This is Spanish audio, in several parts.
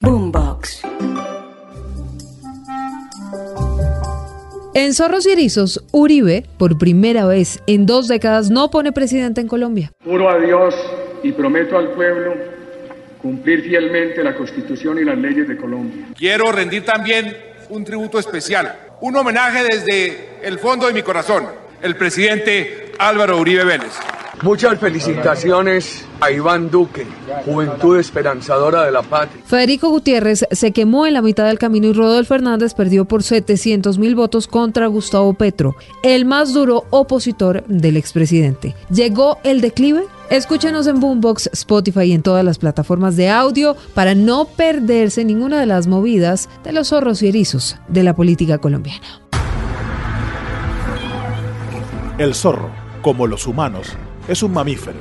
Boombox. En Zorros y Erizos, Uribe, por primera vez en dos décadas, no pone presidente en Colombia. Juro a Dios y prometo al pueblo cumplir fielmente la Constitución y las leyes de Colombia. Quiero rendir también un tributo especial, un homenaje desde el fondo de mi corazón, el presidente Álvaro Uribe Vélez. Muchas felicitaciones a Iván Duque, Juventud Esperanzadora de la Patria. Federico Gutiérrez se quemó en la mitad del camino y Rodolfo Hernández perdió por 700 mil votos contra Gustavo Petro, el más duro opositor del expresidente. ¿Llegó el declive? Escúchenos en Boombox, Spotify y en todas las plataformas de audio para no perderse ninguna de las movidas de los zorros y erizos de la política colombiana. El zorro, como los humanos, es un mamífero,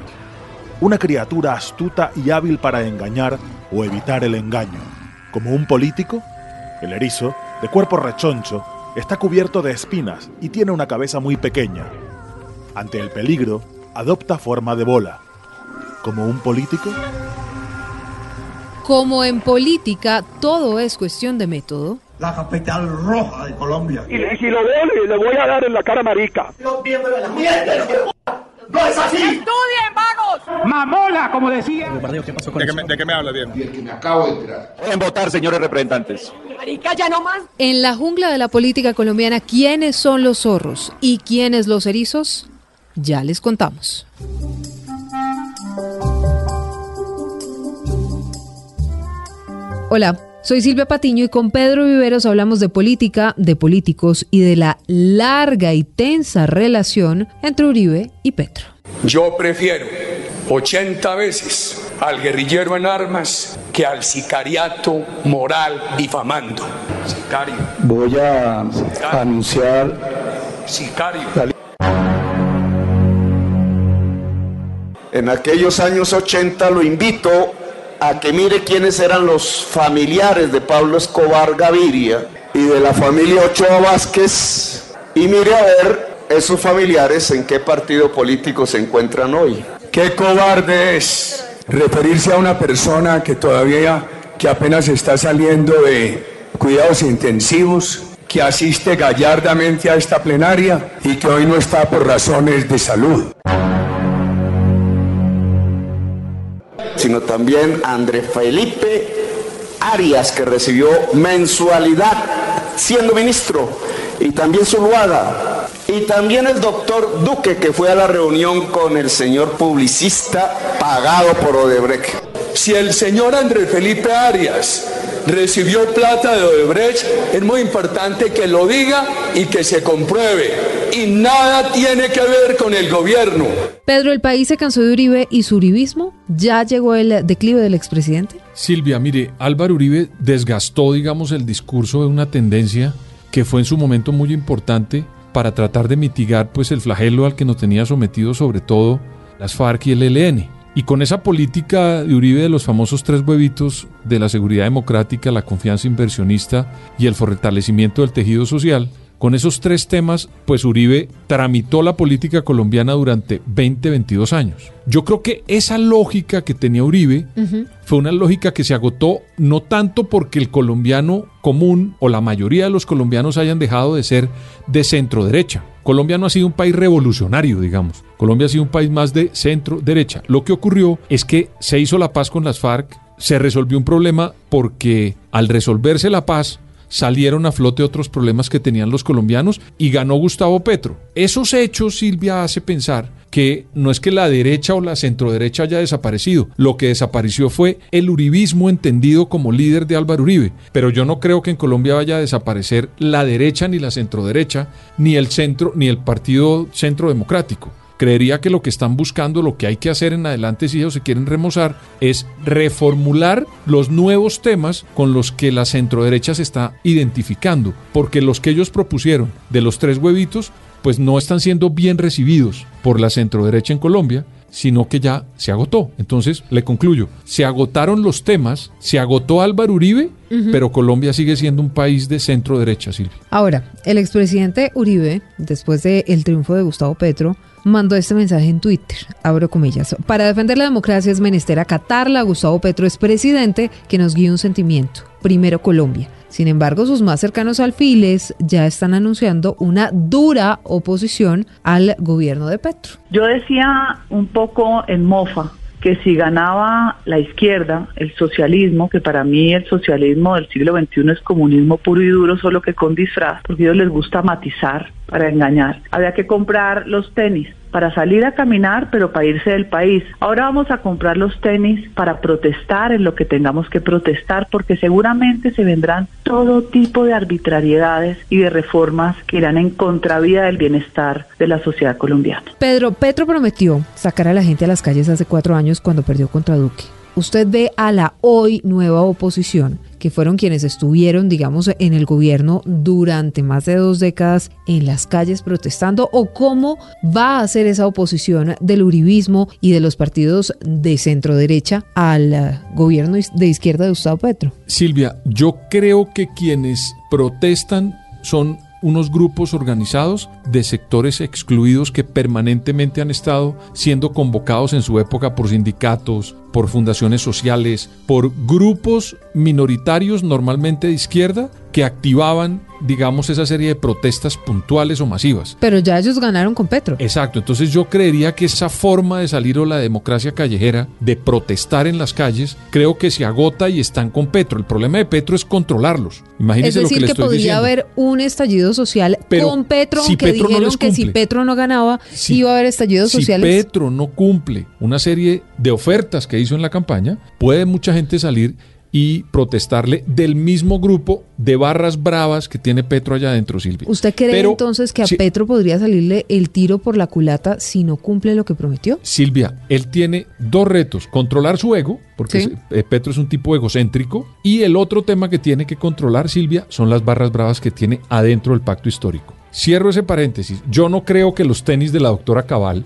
una criatura astuta y hábil para engañar o evitar el engaño. Como un político, el erizo, de cuerpo rechoncho, está cubierto de espinas y tiene una cabeza muy pequeña. Ante el peligro, adopta forma de bola. Como un político, Como en política todo es cuestión de método, la capital roja de Colombia. Y, si lo veo, le, le voy a dar en la cara marica. Miembros de la mierda, no es así. ¡Estudien, vagos! Mamola, como decía. ¿De qué, me, de qué me habla bien? Y el que me acabo de enterar. En votar, señores representantes. Marica, ya no más. En la jungla de la política colombiana, ¿quiénes son los zorros y quiénes los erizos? Ya les contamos. Hola, soy Silvia Patiño y con Pedro Viveros hablamos de política, de políticos y de la larga y tensa relación entre Uribe y Petro. Yo prefiero 80 veces al guerrillero en armas que al sicariato moral difamando. Sicario, voy a anunciar sicario. En aquellos años 80 lo invito a que mire quiénes eran los familiares de Pablo Escobar Gaviria y de la familia Ochoa Vázquez y mire a ver esos familiares en qué partido político se encuentran hoy. Qué cobarde es referirse a una persona que todavía, que apenas está saliendo de cuidados intensivos, que asiste gallardamente a esta plenaria y que hoy no está por razones de salud. Sino también André Felipe Arias, que recibió mensualidad siendo ministro, y también Zuluaga, y también el doctor Duque, que fue a la reunión con el señor publicista pagado por Odebrecht. Si el señor Andrés Felipe Arias recibió plata de Odebrecht, es muy importante que lo diga y que se compruebe. Y nada tiene que ver con el gobierno. Pedro, ¿el país se cansó de Uribe y su uribismo? ¿Ya llegó el declive del expresidente? Silvia, mire, Álvaro Uribe desgastó, digamos, el discurso de una tendencia que fue en su momento muy importante para tratar de mitigar pues el flagelo al que nos tenía sometido sobre todo las FARC y el ELN. Y con esa política de Uribe de los famosos tres huevitos de la seguridad democrática, la confianza inversionista y el fortalecimiento del tejido social, con esos tres temas, pues Uribe tramitó la política colombiana durante 20, 22 años. Yo creo que esa lógica que tenía Uribe fue una lógica que se agotó no tanto porque el colombiano común o la mayoría de los colombianos hayan dejado de ser de centro derecha. Colombia no ha sido un país revolucionario, digamos. Colombia ha sido un país más de centro derecha. Lo que ocurrió es que se hizo la paz con las FARC, se resolvió un problema porque al resolverse la paz salieron a flote otros problemas que tenían los colombianos y ganó Gustavo Petro. Esos hechos, Silvia, hace pensar que no es que la derecha o la centroderecha haya desaparecido, lo que desapareció fue el uribismo entendido como líder de Álvaro Uribe, pero yo no creo que en Colombia vaya a desaparecer la derecha ni la centroderecha, ni el centro ni el partido centro democrático. Creería que lo que están buscando, lo que hay que hacer en adelante si ellos se quieren remozar, es reformular los nuevos temas con los que la centroderecha se está identificando, porque los que ellos propusieron de los tres huevitos, pues no están siendo bien recibidos por la centroderecha en Colombia sino que ya se agotó. Entonces, le concluyo, se agotaron los temas, se agotó Álvaro Uribe, pero Colombia sigue siendo un país de centro derecha, Silvia. Ahora, el expresidente Uribe, después del triunfo de Gustavo Petro, mandó este mensaje en Twitter, abro comillas, para defender la democracia es menester acatarla, Gustavo Petro es presidente que nos guía un sentimiento, primero Colombia. Sin embargo, sus más cercanos alfiles ya están anunciando una dura oposición al gobierno de Petro. Yo decía un poco en mofa que si ganaba la izquierda, el socialismo, que para mí el socialismo del siglo XXI es comunismo puro y duro, solo que con disfraz, porque a ellos les gusta matizar para engañar. Había que comprar los tenis para salir a caminar, pero para irse del país. Ahora vamos a comprar los tenis para protestar en lo que tengamos que protestar, porque seguramente se vendrán todo tipo de arbitrariedades y de reformas que irán en contravía del bienestar de la sociedad colombiana. Pedro, Petro prometió sacar a la gente a las calles hace cuatro años cuando perdió contra Duque. Usted ve a la hoy nueva oposición que fueron quienes estuvieron, digamos, en el gobierno durante más de dos décadas en las calles protestando o cómo va a ser esa oposición del uribismo y de los partidos de centro derecha al eh, gobierno de izquierda de Gustavo Petro. Silvia, yo creo que quienes protestan son unos grupos organizados de sectores excluidos que permanentemente han estado siendo convocados en su época por sindicatos, por fundaciones sociales, por grupos minoritarios normalmente de izquierda que activaban, digamos, esa serie de protestas puntuales o masivas. Pero ya ellos ganaron con Petro. Exacto, entonces yo creería que esa forma de salir o la democracia callejera, de protestar en las calles, creo que se agota y están con Petro. El problema de Petro es controlarlos. Imagínense es decir, lo que, que le estoy podría haber un estallido social Pero con Petro, si aunque Petro dijeron que si. Petro no ganaba, Si- iba a haber estallidos si sociales. Petro no cumple una serie de ofertas que hizo en la campaña, puede mucha gente salir y protestarle del mismo grupo de barras bravas que tiene Petro allá adentro, Silvia. ¿Usted cree Pero, entonces que a si- Petro podría salirle el tiro por la culata si no cumple lo que prometió? Silvia, él tiene dos retos, controlar su ego, porque Sí. es- eh, Petro es un tipo egocéntrico, y el otro tema que tiene que controlar, Silvia, son las barras bravas que tiene adentro del pacto histórico. Cierro ese paréntesis. Yo no creo que los tenis de la doctora Cabal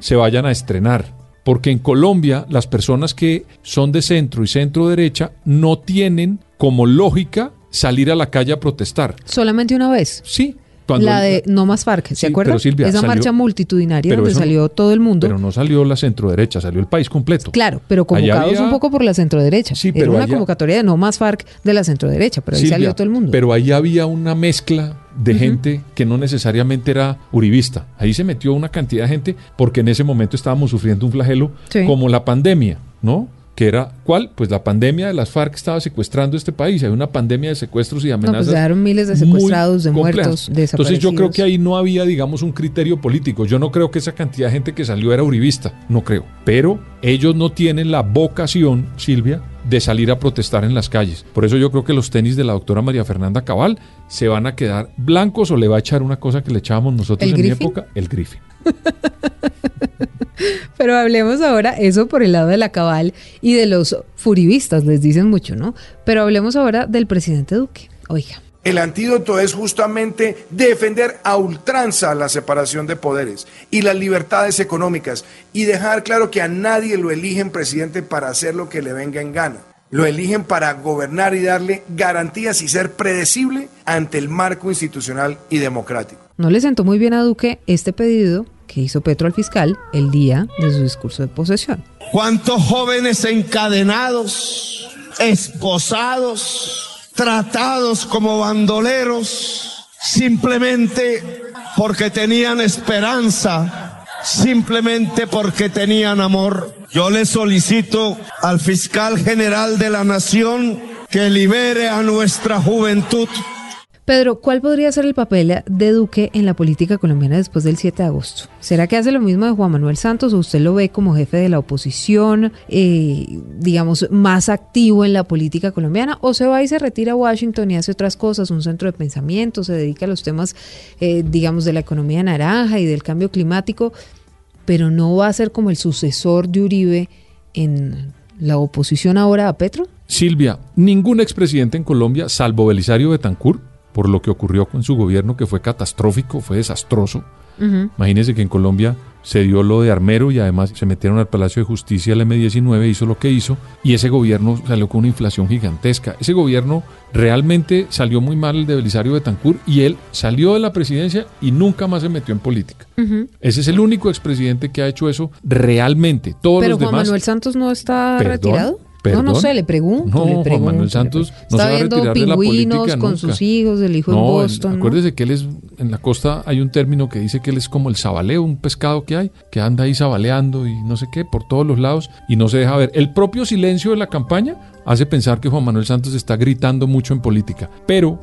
se vayan a estrenar. Porque en Colombia las personas que son de centro y centro derecha no tienen como lógica salir a la calle a protestar. Solamente una vez. Sí. Cuando la de No Más Farc, ¿se Sí, acuerdan? Silvia, Esa salió- marcha multitudinaria donde eso salió todo el mundo. Pero no salió la centro derecha, salió el país completo. Claro, pero convocados había- un poco por la centroderecha. Sí, Era pero una allá- convocatoria de no más FARC de la centroderecha, pero ahí Silvia, salió todo el mundo. Pero ahí había una mezcla de gente que no necesariamente era uribista. Ahí se metió una cantidad de gente porque en ese momento estábamos sufriendo un flagelo Sí. como la pandemia, ¿no? Que era, ¿cuál? Pues la pandemia de las FARC estaba secuestrando este país. Hay una pandemia de secuestros y no, amenazas. pues dejaron miles de secuestrados, de muertos, de Entonces yo creo que desaparecidos. ahí no había, digamos, un criterio político. Yo no creo que esa cantidad de gente que salió era uribista, no creo. Pero ellos no tienen la vocación, Silvia, de salir a protestar en las calles. Por eso yo creo que los tenis de la doctora María Fernanda Cabal se van a quedar blancos o le va a echar una cosa que le echábamos nosotros ¿El en mi Griffin? época, el griffin. Pero hablemos ahora, eso por el lado de la cabal y de los furibistas, les dicen mucho, ¿no? Pero hablemos ahora del presidente Duque. Oiga. El antídoto es justamente defender a ultranza la separación de poderes y las libertades económicas y dejar claro que a nadie lo eligen presidente para hacer lo que le venga en gana. Lo eligen para gobernar y darle garantías y ser predecible ante el marco institucional y democrático. No le sentó muy bien a Duque este pedido que hizo Petro al fiscal el día de su discurso de posesión. ¿Cuántos jóvenes encadenados, esposados, tratados como bandoleros, simplemente porque tenían esperanza simplemente porque tenían amor. Yo le solicito al fiscal general de la nación que libere a nuestra juventud. Pedro, ¿cuál podría ser el papel de Duque en la política colombiana después del 7 de agosto? ¿Será que hace lo mismo de Juan Manuel Santos o usted lo ve como jefe de la oposición, eh, digamos, más activo en la política colombiana? ¿O se va y se retira a Washington y hace otras cosas, un centro de pensamiento, se dedica a los temas, eh, digamos, de la economía naranja y del cambio climático, pero no va a ser como el sucesor de Uribe en la oposición ahora a Petro? Silvia, ningún expresidente en Colombia, salvo Belisario Betancourt, por lo que ocurrió con su gobierno, que fue catastrófico, fue desastroso. Imagínense que en Colombia se dio lo de Armero y además se metieron al Palacio de Justicia, el M19 hizo lo que hizo y ese gobierno salió con una inflación gigantesca. Ese gobierno realmente salió muy mal el de Belisario Betancourt y él salió de la presidencia y nunca más se metió en política. Ese es el único expresidente que ha hecho eso realmente. Todos Pero los Juan demás. Manuel Santos no está ¿Perdón? retirado. ¿Perdón? No, no sé, le pregunto. No, le Juan Manuel Santos no se está va a retirar de la pingüinos política con nunca. sus hijos, el hijo No, en en- Boston. ¿no? acuérdese que él es, en la costa hay un término que dice que él es como el sabaleo, un pescado que hay, que anda ahí sabaleando y no sé qué, por todos los lados y no se deja ver. El propio silencio de la campaña hace pensar que Juan Manuel Santos está gritando mucho en política. Pero,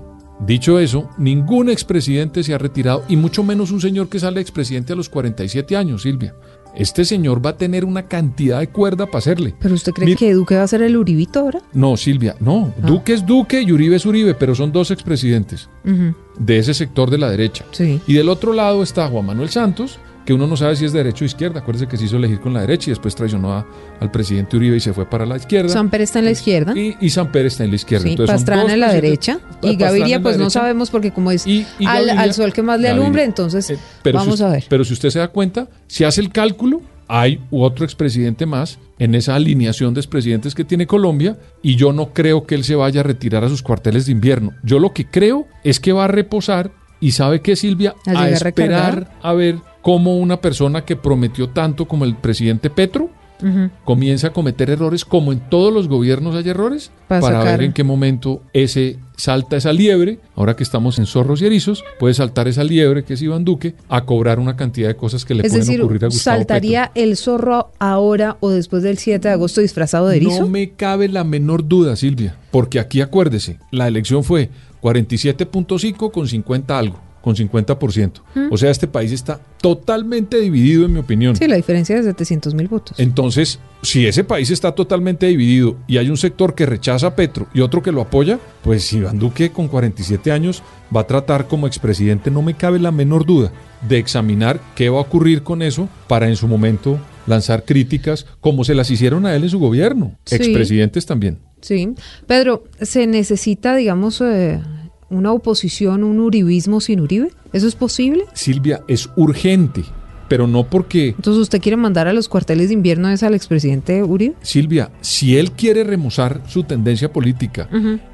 dicho eso, ningún expresidente se ha retirado y mucho menos un señor que sale expresidente a los 47 años, Silvia. Este señor va a tener una cantidad de cuerda para hacerle. ¿Pero usted cree que Duque va a ser el Uribito ahora? No, Silvia, no. Ah. Duque es Duque y Uribe es Uribe, pero son dos expresidentes Ujú. de ese sector de la derecha. Sí. Y del otro lado está Juan Manuel Santos, que uno no sabe si es de derecha o izquierda. Acuérdese que se hizo elegir con la derecha y después traicionó a- al presidente Uribe y se fue para la izquierda. Samper está en la izquierda. y, y Samper está en la izquierda. Sí, Entonces son Pastrana en la derecha. Y Gaviria, pues no sabemos porque como es y al, Gaviria- al sol que más le Gaviria. alumbre, entonces Eh, pero vamos si, a ver. Pero si usted se da cuenta, si hace el cálculo, hay otro expresidente más en esa alineación de expresidentes que tiene Colombia y yo no creo que él se vaya a retirar a sus cuarteles de invierno. Yo lo que creo es que va a reposar y sabe que Silvia, ¿A a, esperar a ver cómo una persona que prometió tanto como el presidente Petro comienza a cometer errores, como en todos los gobiernos hay errores, Pa' para ver en qué momento ese salta esa liebre, ahora que estamos en zorros y erizos, puede saltar esa liebre que es Iván Duque a cobrar una cantidad de cosas que le Es pueden decir, ocurrir a Gustavo ¿saltaría el zorro ahora o después del 7 de agosto disfrazado de erizo? No me cabe la menor duda, Silvia, porque aquí acuérdese, la elección fue 47.5 con 50 algo, con 50%. Mm. O sea, este país está totalmente dividido, en mi opinión. Sí, la diferencia es de 700 mil votos. Entonces, si ese país está totalmente dividido y hay un sector que rechaza a Petro y otro que lo apoya, pues Iván Duque con 47 años va a tratar como expresidente, no me cabe la menor duda, de examinar qué va a ocurrir con eso para en su momento lanzar críticas como se las hicieron a él en su gobierno, Sí. expresidentes también. Sí. Pedro, ¿se necesita, digamos, eh, una oposición, un uribismo sin Uribe? ¿Eso es posible? Silvia, es urgente, pero no porque Entonces, ¿usted quiere mandar a los cuarteles de invierno es al expresidente Uribe? Silvia, si él quiere remozar su tendencia política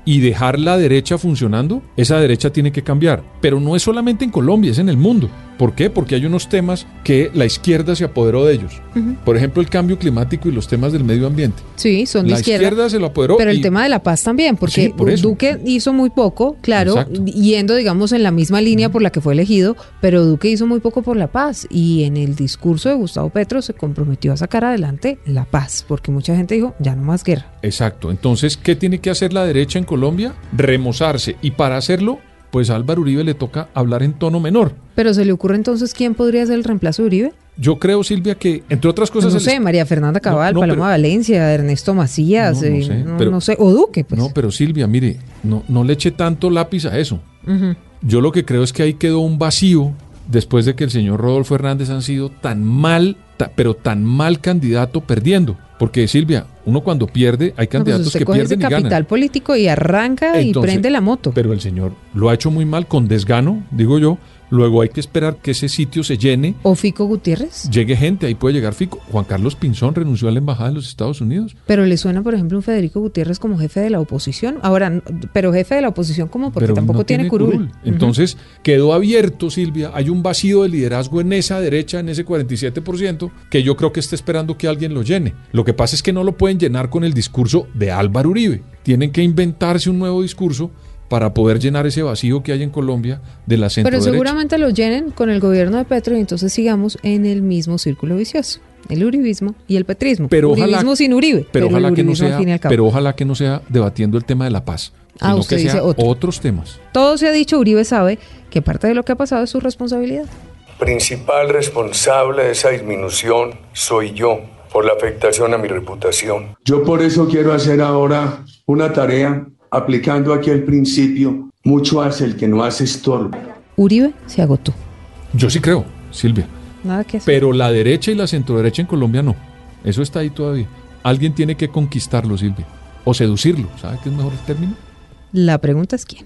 y dejar la derecha funcionando, esa derecha tiene que cambiar. Pero no es solamente en Colombia, es en el mundo. ¿Por qué? Porque hay unos temas que la izquierda se apoderó de ellos. Por ejemplo, el cambio climático y los temas del medio ambiente. Sí, son de La izquierda. izquierda se lo apoderó Pero el tema de la paz también, porque Sí, por eso. Duque hizo muy poco, claro, Exacto. yendo, digamos, en la misma línea por la que fue elegido, pero Duque hizo muy poco por la paz. Y en el discurso de Gustavo Petro se comprometió a sacar adelante la paz, porque mucha gente dijo, ya no más guerra. Exacto. Entonces, ¿qué tiene que hacer la derecha en Colombia? Remozarse. Y para hacerlo, pues a Álvaro Uribe le toca hablar en tono menor. Pero se le ocurre entonces quién podría ser el reemplazo de Uribe? Yo creo, Silvia, que entre otras cosas... no sé, María Fernanda Cabal, no, Paloma pero- Valencia, Ernesto Macías, eh, sé, no, pero- no sé, o Duque, pues. No, pero Silvia, mire, no, no le eche tanto lápiz a eso. Yo lo que creo es que ahí quedó un vacío después de que el señor Rodolfo Hernández han sido tan mal, ta- pero tan mal candidato perdiendo. Porque Silvia, uno cuando pierde, hay No, pues candidatos que coge ese pierden y capital ganan. político y arranca y prende la moto. Pero el señor lo ha hecho muy mal, con desgano, digo yo. Luego hay que esperar que ese sitio se llene, ¿O Fico Gutiérrez? llegue gente, ahí puede llegar Fico. Juan Carlos Pinzón renunció a la embajada de los Estados Unidos. Pero le suena, por ejemplo, un Federico Gutiérrez como jefe de la oposición. Ahora, pero jefe de la oposición como porque pero tampoco no tiene, curul. Entonces quedó abierto, Silvia. Hay un vacío de liderazgo en esa derecha, en ese 47%, que yo creo que está esperando que alguien lo llene. Lo que pasa es que no lo pueden llenar con el discurso de Álvaro Uribe. Tienen que inventarse un nuevo discurso para poder llenar ese vacío que hay en Colombia de la centro Pero seguramente lo llenen con el gobierno de Petro y entonces sigamos en el mismo círculo vicioso. El uribismo y el petrismo. Pero uribismo ojalá, sin Uribe. Pero, ojalá que no sea, pero ojalá que no sea debatiendo el tema de la paz, Ah, sino usted que dice sea otro. otros temas. Todo se ha dicho, Uribe sabe que parte de lo que ha pasado es su responsabilidad. Principal responsable de esa disminución soy yo por la afectación a mi reputación. Yo por eso quiero hacer ahora una tarea aplicando aquí el principio, mucho hace el que no hace estorbo. Uribe se agotó. Yo sí creo, Silvia. Nada que hacer. Pero la derecha y la centroderecha en Colombia no. Eso está ahí todavía. Alguien tiene que conquistarlo, Silvia. O seducirlo. ¿Sabe qué es mejor el término? La pregunta es quién.